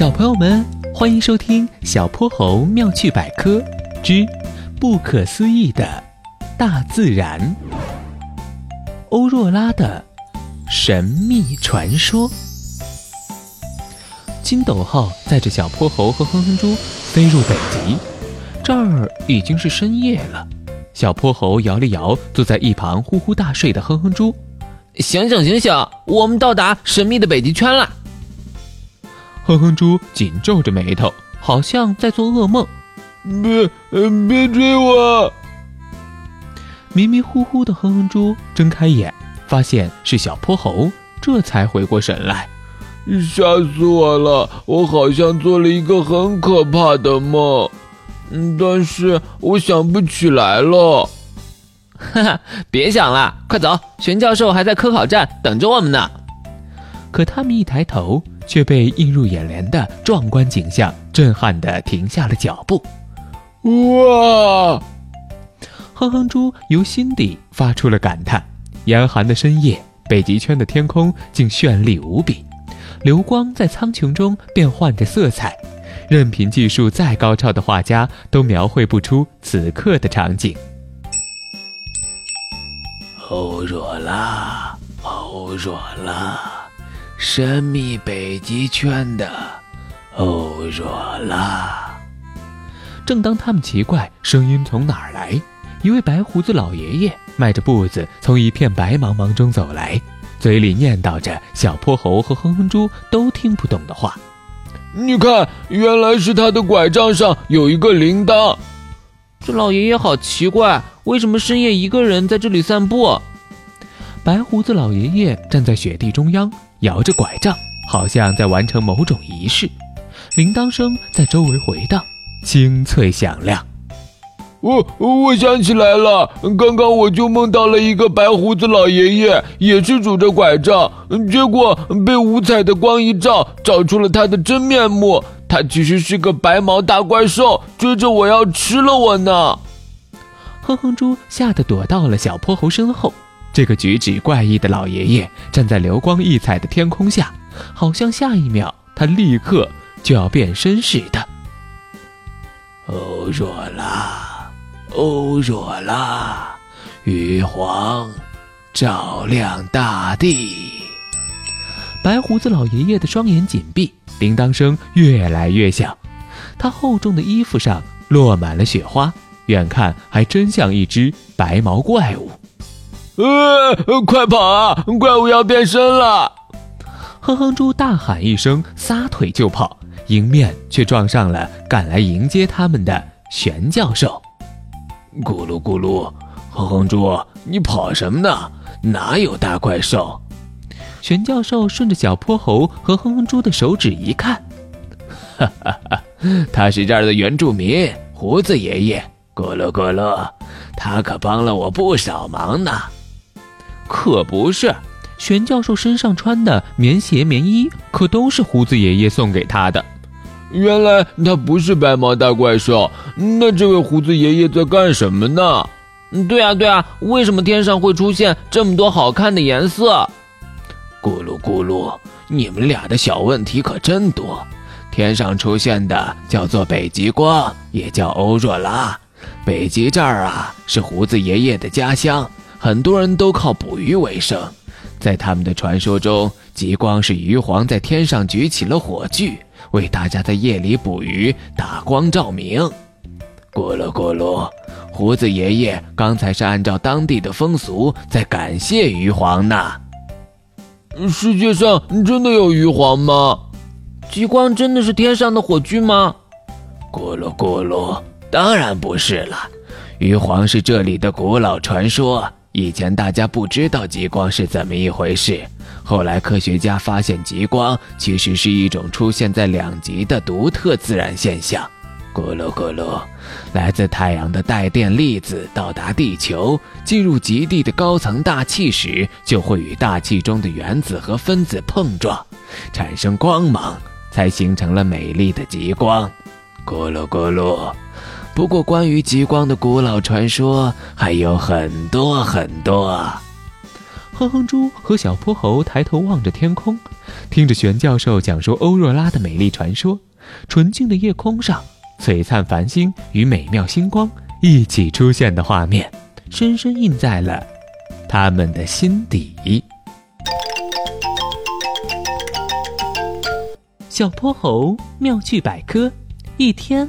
小朋友们，欢迎收听《小泼猴妙趣百科之不可思议的大自然》——欧若拉的神秘传说。金斗号载着小泼猴和哼哼猪飞入北极，这儿已经是深夜了。小泼猴摇了摇坐在一旁呼呼大睡的哼哼猪：“醒醒醒醒，我们到达神秘的北极圈了！”哼哼猪紧皱着眉头，好像在做噩梦。别，别追我！迷迷糊糊的哼哼猪睁开眼，发现是小泼猴，这才回过神来。吓死我了！我好像做了一个很可怕的梦，嗯，但是我想不起来了。哈哈，别想了，快走！玄教授还在科考站等着我们呢。可他们一抬头。却被映入眼帘的壮观景象震撼的停下了脚步。哇！哼哼猪由心底发出了感叹：严寒的深夜，北极圈的天空竟绚丽无比，流光在苍穹中变换着色彩，任凭技术再高超的画家都描绘不出此刻的场景。欧若拉，欧若拉。神秘北极圈的欧若拉。正当他们奇怪声音从哪儿来，一位白胡子老爷爷迈着步子从一片白茫茫中走来，嘴里念叨着小泼猴和哼哼猪都听不懂的话。你看，原来是他的拐杖上有一个铃铛。这老爷爷好奇怪，为什么深夜一个人在这里散步？白胡子老爷爷站在雪地中央。摇着拐杖，好像在完成某种仪式。铃铛声在周围回荡，清脆响亮。我我想起来了，刚刚我就梦到了一个白胡子老爷爷，也是拄着拐杖，结果被五彩的光一照，照出了他的真面目。他其实是个白毛大怪兽，追着我要吃了我呢。哼哼猪吓得躲到了小泼猴身后。这个举止怪异的老爷爷站在流光溢彩的天空下，好像下一秒他立刻就要变身似的。欧若拉，欧若拉，玉皇照亮大地。白胡子老爷爷的双眼紧闭，铃铛声越来越响。他厚重的衣服上落满了雪花，远看还真像一只白毛怪物。呃，快跑啊！怪物要变身了！哼哼猪大喊一声，撒腿就跑，迎面却撞上了赶来迎接他们的玄教授。咕噜咕噜，哼哼猪，你跑什么呢？哪有大怪兽？玄教授顺着小泼猴和哼哼猪的手指一看，哈哈哈，他是这儿的原住民，胡子爷爷。咕噜咕噜，他可帮了我不少忙呢。可不是，玄教授身上穿的棉鞋、棉衣可都是胡子爷爷送给他的。原来他不是白毛大怪兽，那这位胡子爷爷在干什么呢？对啊，对啊，为什么天上会出现这么多好看的颜色？咕噜咕噜，你们俩的小问题可真多。天上出现的叫做北极光，也叫欧若拉。北极这儿啊，是胡子爷爷的家乡。很多人都靠捕鱼为生，在他们的传说中，极光是鱼皇在天上举起了火炬，为大家在夜里捕鱼打光照明。咕噜咕噜，胡子爷爷刚才是按照当地的风俗在感谢鱼皇呢。世界上真的有鱼皇吗？极光真的是天上的火炬吗？咕噜咕噜，当然不是了，鱼皇是这里的古老传说。以前大家不知道极光是怎么一回事，后来科学家发现极光其实是一种出现在两极的独特自然现象。咕噜咕噜，来自太阳的带电粒子到达地球，进入极地的高层大气时，就会与大气中的原子和分子碰撞，产生光芒，才形成了美丽的极光。咕噜咕噜。不过，关于极光的古老传说还有很多很多。哼哼猪和小泼猴抬头望着天空，听着玄教授讲述欧若拉的美丽传说。纯净的夜空上，璀璨繁星与美妙星光一起出现的画面，深深印在了他们的心底。小泼猴妙趣百科，一天